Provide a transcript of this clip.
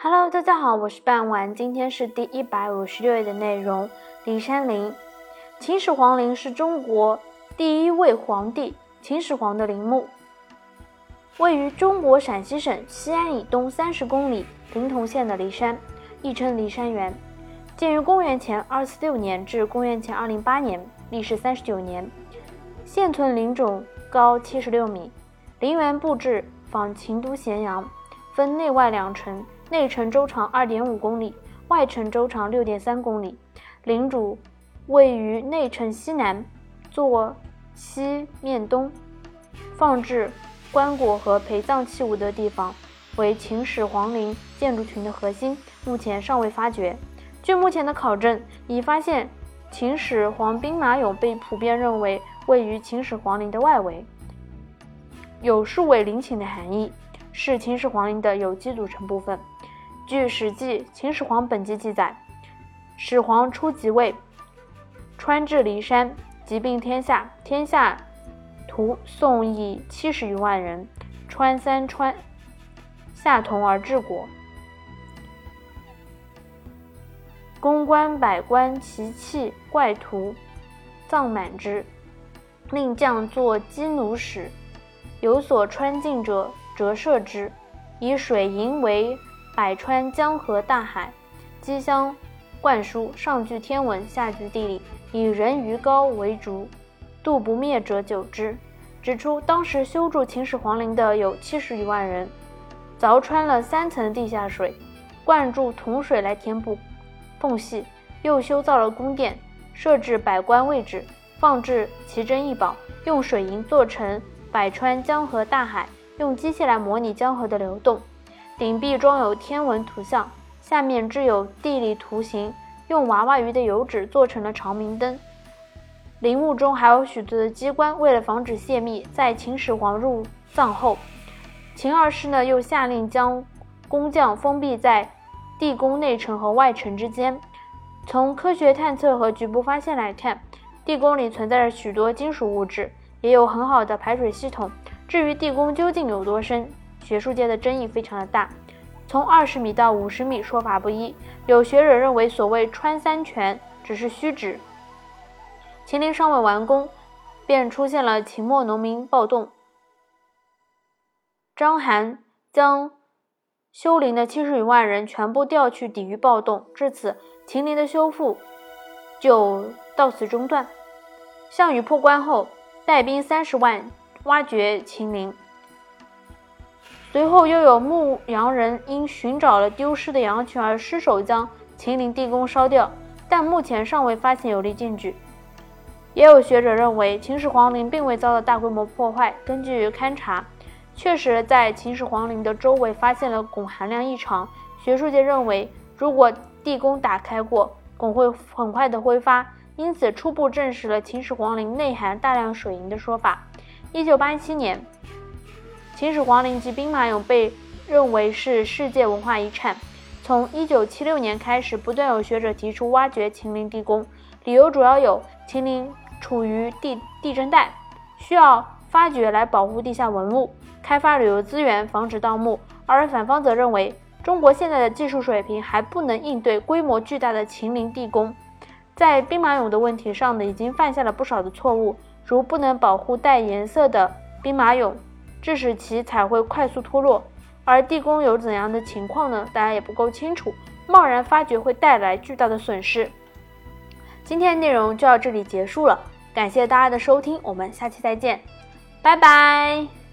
Hello，大家好，我是半晚，今天是第一百五十六页的内容。骊山陵，秦始皇陵是中国第一位皇帝秦始皇的陵墓，位于中国陕西省西安以东三十公里临潼县的骊山，亦称骊山园，建于公元前二四六年至公元前二零八年，历时三十九年。现存陵冢高七十六米，陵园布置仿秦都咸阳，分内外两城。内城周长二点五公里，外城周长六点三公里。陵主位于内城西南，坐西面东，放置棺椁和陪葬器物的地方，为秦始皇陵建筑群的核心。目前尚未发掘。据目前的考证，已发现秦始皇兵马俑被普遍认为位于秦始皇陵的外围，有数位陵寝的含义。是秦始皇陵的有机组成部分。据《史记·秦始皇本纪》记载，始皇初即位，川至骊山，即并天下，天下徒宋以七十余万人，川三川下同而治国。公关百官奇器怪图，葬满之，令将作积弩使，有所穿进者。折射之，以水银为百川江河大海，机相灌输，上具天文，下具地理，以人鱼高为主，度不灭者久之。指出当时修筑秦始皇陵的有七十余万人，凿穿了三层地下水，灌注铜水来填补缝隙，又修造了宫殿，设置百官位置，放置奇珍异宝，用水银做成百川江河大海。用机器来模拟江河的流动，顶壁装有天文图像，下面置有地理图形，用娃娃鱼的油脂做成了长明灯。陵墓中还有许多的机关，为了防止泄密，在秦始皇入葬后，秦二世呢又下令将工匠封闭在地宫内城和外城之间。从科学探测和局部发现来看，地宫里存在着许多金属物质，也有很好的排水系统。至于地宫究竟有多深，学术界的争议非常的大，从二十米到五十米说法不一。有学者认为，所谓穿三泉只是虚指。秦陵尚未完工，便出现了秦末农民暴动。章邯将修陵的七十余万人全部调去抵御暴动，至此秦陵的修复就到此中断。项羽破关后，带兵三十万。挖掘秦陵，随后又有牧羊人因寻找了丢失的羊群而失手将秦陵地宫烧掉，但目前尚未发现有力证据。也有学者认为秦始皇陵并未遭到大规模破坏。根据勘查，确实在秦始皇陵的周围发现了汞含量异常。学术界认为，如果地宫打开过，汞会很快的挥发，因此初步证实了秦始皇陵内含大量水银的说法。一九八七年，秦始皇陵及兵马俑被认为是世界文化遗产。从一九七六年开始，不断有学者提出挖掘秦陵地宫，理由主要有秦陵处于地地震带，需要发掘来保护地下文物，开发旅游资源，防止盗墓。而反方则认为，中国现在的技术水平还不能应对规模巨大的秦陵地宫，在兵马俑的问题上呢，已经犯下了不少的错误。如不能保护带颜色的兵马俑，致使其彩绘快速脱落。而地宫有怎样的情况呢？大家也不够清楚，贸然发掘会带来巨大的损失。今天的内容就到这里结束了，感谢大家的收听，我们下期再见，拜拜。